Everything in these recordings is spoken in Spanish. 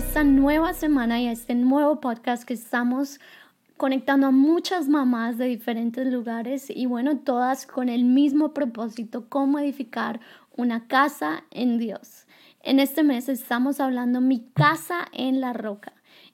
esta nueva semana y este nuevo podcast que estamos conectando a muchas mamás de diferentes lugares y bueno, todas con el mismo propósito, cómo edificar una casa en Dios. En este mes estamos hablando mi casa en la roca.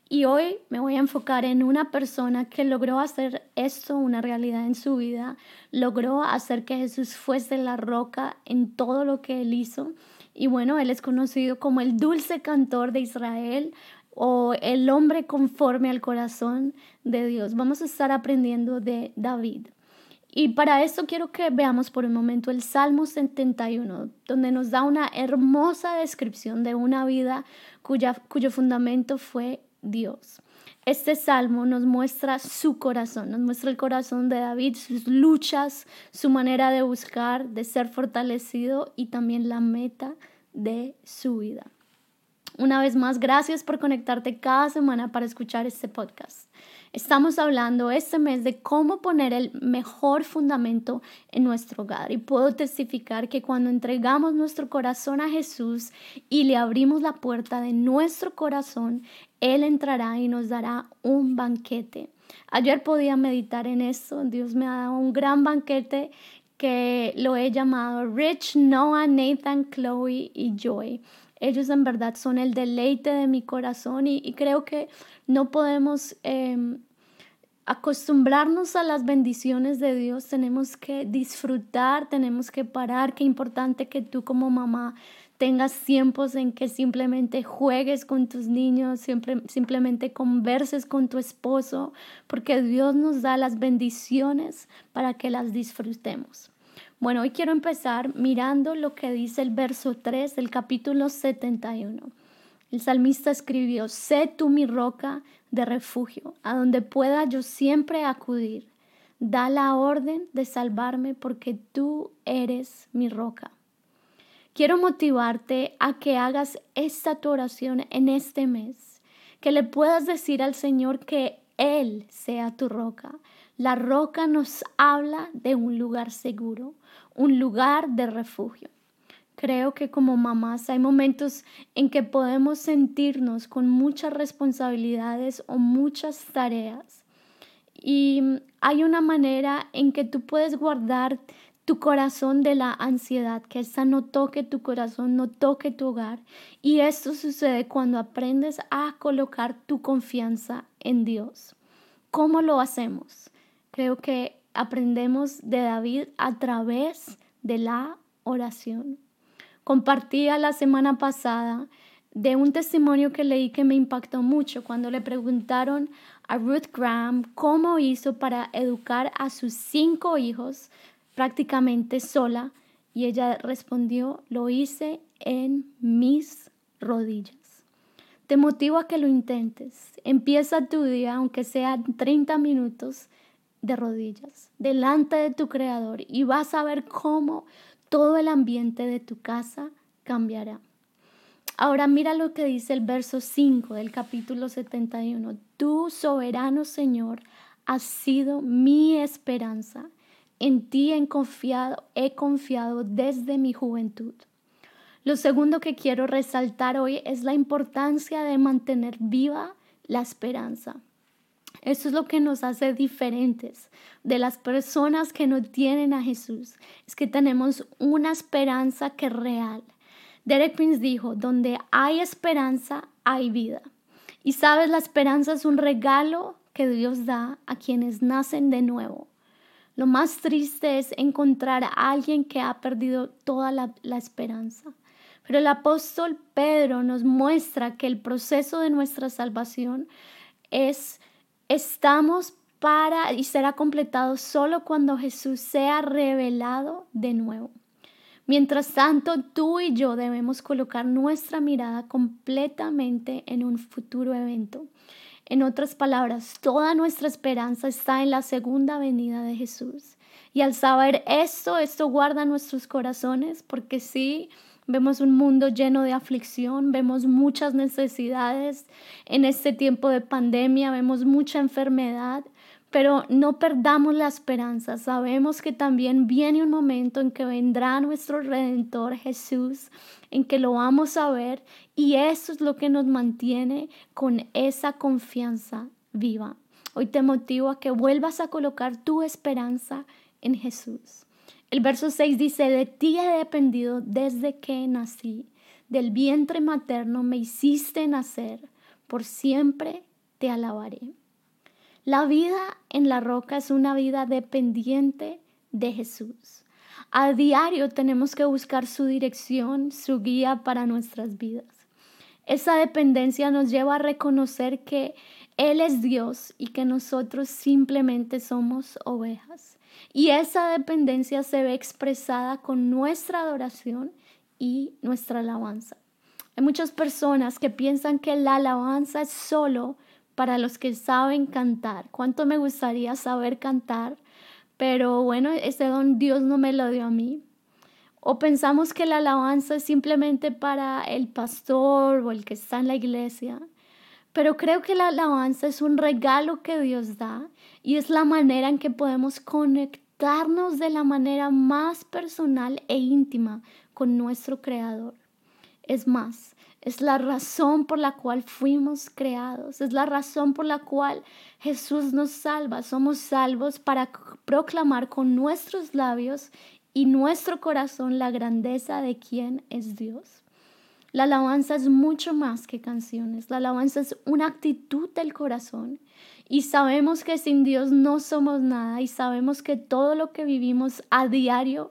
Y hoy me voy a enfocar en una persona que logró hacer esto una realidad en su vida, logró hacer que Jesús fuese la roca en todo lo que él hizo. Y bueno, él es conocido como el dulce cantor de Israel o el hombre conforme al corazón de Dios. Vamos a estar aprendiendo de David. Y para esto quiero que veamos por un momento el Salmo 71, donde nos da una hermosa descripción de una vida cuya, cuyo fundamento fue Dios. Este salmo nos muestra su corazón, nos muestra el corazón de David, sus luchas, su manera de buscar, de ser fortalecido y también la meta de su vida. Una vez más, gracias por conectarte cada semana para escuchar este podcast. Estamos hablando este mes de cómo poner el mejor fundamento en nuestro hogar y puedo testificar que cuando entregamos nuestro corazón a Jesús y le abrimos la puerta de nuestro corazón, Él entrará y nos dará un banquete. Ayer podía meditar en eso, Dios me ha dado un gran banquete que lo he llamado Rich, Noah, Nathan, Chloe y Joy. Ellos en verdad son el deleite de mi corazón y, creo que no podemos em, acostumbrarnos a las bendiciones de Dios, tenemos que disfrutar, tenemos que parar. Qué importante que tú como mamá tengas tiempos en que simplemente juegues con tus niños, siempre, simplemente converses con tu esposo, porque Dios nos da las bendiciones para que las disfrutemos. Bueno, hoy quiero empezar mirando lo que dice el verso 3 del capítulo 71. El salmista escribió, sé tú mi roca de refugio, a donde pueda yo siempre acudir. Da la orden de salvarme porque tú eres mi roca. Quiero motivarte a que hagas esta tu oración en este mes, que le puedas decir al Señor que Él sea tu roca. La roca nos habla de un lugar seguro, un lugar de refugio. Creo que como mamás hay momentos en que podemos sentirnos con muchas responsabilidades o muchas tareas. Y hay una manera en que tú puedes guardar tu corazón de la ansiedad, que esa no toque tu corazón, no toque tu hogar. Y esto sucede cuando aprendes a colocar tu confianza en Dios. ¿Cómo lo hacemos? Creo que aprendemos de David a través de la oración. Compartía la semana pasada de un testimonio que leí que me impactó mucho cuando le preguntaron a Ruth Graham cómo hizo para educar a sus cinco hijos prácticamente sola y ella respondió, lo hice en mis rodillas. Te motivo a que lo intentes. Empieza tu día, aunque sea 30 minutos, de rodillas delante de tu creador y vas a ver cómo todo el ambiente de tu casa cambiará. Ahora mira lo que dice el verso 5 del capítulo 71. Tu soberano Señor has sido mi esperanza. En ti he confiado, he confiado desde mi juventud. Lo segundo que quiero resaltar hoy es la importancia de mantener viva la esperanza. Eso es lo que nos hace diferentes de las personas que no tienen a Jesús. Es que tenemos una esperanza que es real. Derek Prince dijo, donde hay esperanza, hay vida. Y sabes, la esperanza es un regalo que Dios da a quienes nacen de nuevo. Lo más triste es encontrar a alguien que ha perdido toda la, la esperanza. Pero el apóstol Pedro nos muestra que el proceso de nuestra salvación es estamos para y será completado solo cuando Jesús sea revelado de nuevo. Mientras tanto, tú y yo debemos colocar nuestra mirada completamente en un futuro evento. En otras palabras, toda nuestra esperanza está en la segunda venida de Jesús. Y al saber esto, esto guarda nuestros corazones, porque sí, Vemos un mundo lleno de aflicción, vemos muchas necesidades en este tiempo de pandemia, vemos mucha enfermedad, pero no perdamos la esperanza. Sabemos que también viene un momento en que vendrá nuestro Redentor Jesús, en que lo vamos a ver y eso es lo que nos mantiene con esa confianza viva. Hoy te motivo a que vuelvas a colocar tu esperanza en Jesús. El verso 6 dice, de ti he dependido desde que nací, del vientre materno me hiciste nacer, por siempre te alabaré. La vida en la roca es una vida dependiente de Jesús. A diario tenemos que buscar su dirección, su guía para nuestras vidas. Esa dependencia nos lleva a reconocer que Él es Dios y que nosotros simplemente somos ovejas. Y esa dependencia se ve expresada con nuestra adoración y nuestra alabanza. Hay muchas personas que piensan que la alabanza es solo para los que saben cantar. ¿Cuánto me gustaría saber cantar? Pero bueno, ese don Dios no me lo dio a mí. O pensamos que la alabanza es simplemente para el pastor o el que está en la iglesia. Pero creo que la alabanza es un regalo que Dios da y es la manera en que podemos conectarnos de la manera más personal e íntima con nuestro Creador. Es más, es la razón por la cual fuimos creados, es la razón por la cual Jesús nos salva. Somos salvos para proclamar con nuestros labios y nuestro corazón la grandeza de quién es Dios. La alabanza es mucho más que canciones, la alabanza es una actitud del corazón y sabemos que sin Dios no somos nada y sabemos que todo lo que vivimos a diario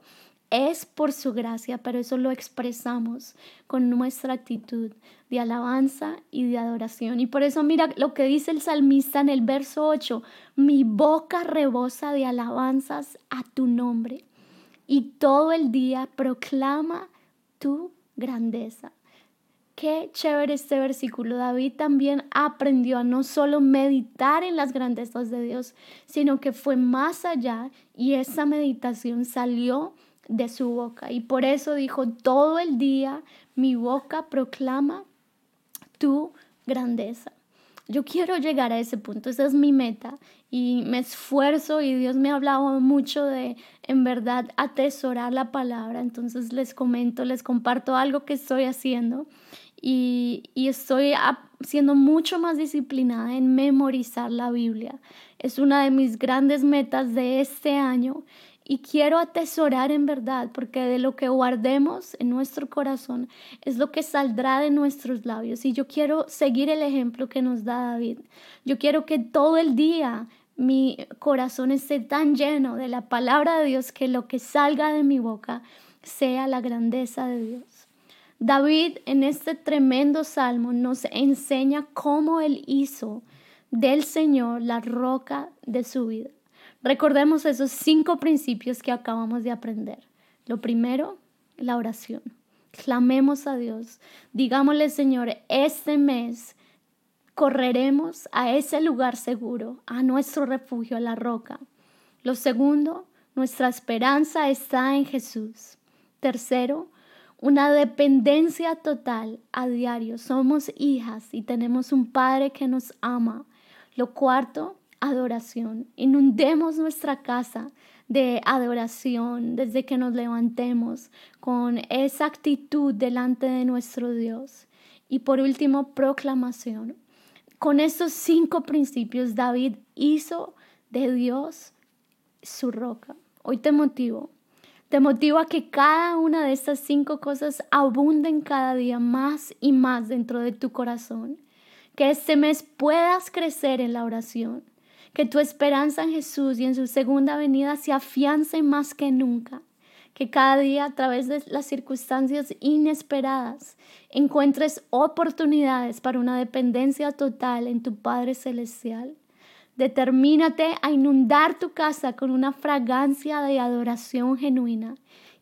es por su gracia, pero eso lo expresamos con nuestra actitud de alabanza y de adoración. Y por eso mira lo que dice el salmista en el verso 8, mi boca rebosa de alabanzas a tu nombre y todo el día proclama tu grandeza. Qué chévere este versículo. David también aprendió a no solo meditar en las grandezas de Dios, sino que fue más allá y esa meditación salió de su boca. Y por eso dijo, todo el día mi boca proclama tu grandeza. Yo quiero llegar a ese punto, esa es mi meta y me esfuerzo y Dios me ha hablado mucho de en verdad atesorar la palabra. Entonces les comento, les comparto algo que estoy haciendo y, y estoy siendo mucho más disciplinada en memorizar la Biblia. Es una de mis grandes metas de este año y quiero atesorar en verdad, porque de lo que guardemos en nuestro corazón es lo que saldrá de nuestros labios. Y yo quiero seguir el ejemplo que nos da David. Yo quiero que todo el día mi corazón esté tan lleno de la palabra de Dios que lo que salga de mi boca sea la grandeza de Dios. David en este tremendo salmo nos enseña cómo él hizo del Señor la roca de su vida. Recordemos esos cinco principios que acabamos de aprender. Lo primero, la oración. Clamemos a Dios. Digámosle, Señor, este mes correremos a ese lugar seguro, a nuestro refugio, a la roca. Lo segundo, nuestra esperanza está en Jesús. Tercero, una dependencia total a diario. Somos hijas y tenemos un Padre que nos ama. Lo cuarto, adoración. Inundemos nuestra casa de adoración desde que nos levantemos con esa actitud delante de nuestro Dios. Y por último, proclamación. Con estos cinco principios, David hizo de Dios su roca. Hoy te motivo. Te motivo a que cada una de estas cinco cosas abunden cada día más y más dentro de tu corazón. Que este mes puedas crecer en la oración que tu esperanza en Jesús y en su segunda venida se afiance más que nunca. Que cada día a través de las circunstancias inesperadas encuentres oportunidades para una dependencia total en tu Padre Celestial. Determínate a inundar tu casa con una fragancia de adoración genuina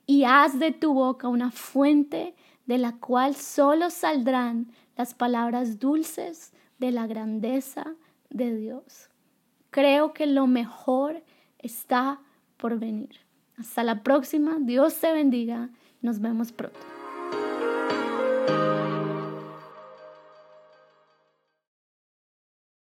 y haz de tu boca una fuente de la cual solo saldrán las palabras dulces de la grandeza de Dios. Creo que lo mejor está por venir. Hasta la próxima. Dios te bendiga. Nos vemos pronto.